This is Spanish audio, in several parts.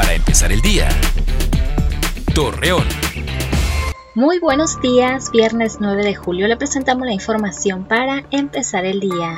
Para empezar el día. Torreón. Muy buenos días, viernes 9 de julio le presentamos la información para empezar el día.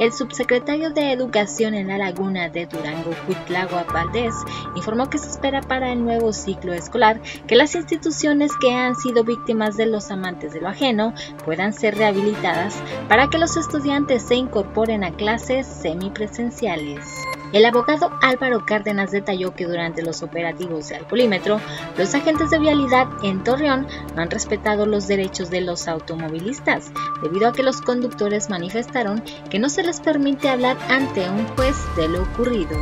El subsecretario de Educación en la Laguna de Durango, Cuitlagua Valdés, informó que se espera para el nuevo ciclo escolar que las instituciones que han sido víctimas de los amantes de lo ajeno puedan ser rehabilitadas para que los estudiantes se incorporen a clases semipresenciales. El abogado Álvaro Cárdenas detalló que durante los operativos de alcoholímetro, los agentes de vialidad en Torreón no han respetado los derechos de los automovilistas, debido a que los conductores manifestaron que no se les permite hablar ante un juez de lo ocurrido.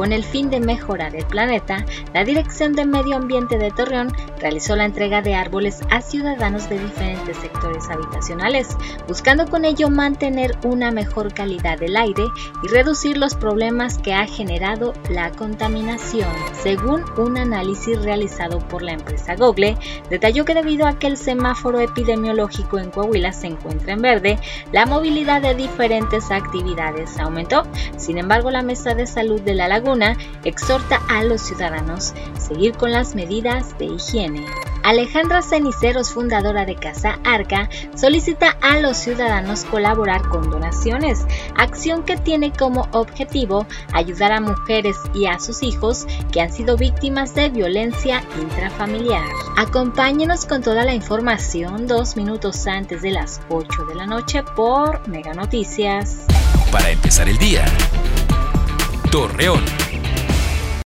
Con el fin de mejorar el planeta, la Dirección de Medio Ambiente de Torreón realizó la entrega de árboles a ciudadanos de diferentes sectores habitacionales, buscando con ello mantener una mejor calidad del aire y reducir los problemas que ha generado la contaminación. Según un análisis realizado por la empresa Google, detalló que debido a que el semáforo epidemiológico en Coahuila se encuentra en verde, la movilidad de diferentes actividades aumentó. Sin embargo, la Mesa de Salud de la Laguna exhorta a los ciudadanos seguir con las medidas de higiene. Alejandra Ceniceros, fundadora de Casa Arca, solicita a los ciudadanos colaborar con donaciones, acción que tiene como objetivo ayudar a mujeres y a sus hijos que han sido víctimas de violencia intrafamiliar. Acompáñenos con toda la información dos minutos antes de las 8 de la noche por Mega Noticias. Para empezar el día. Torreón.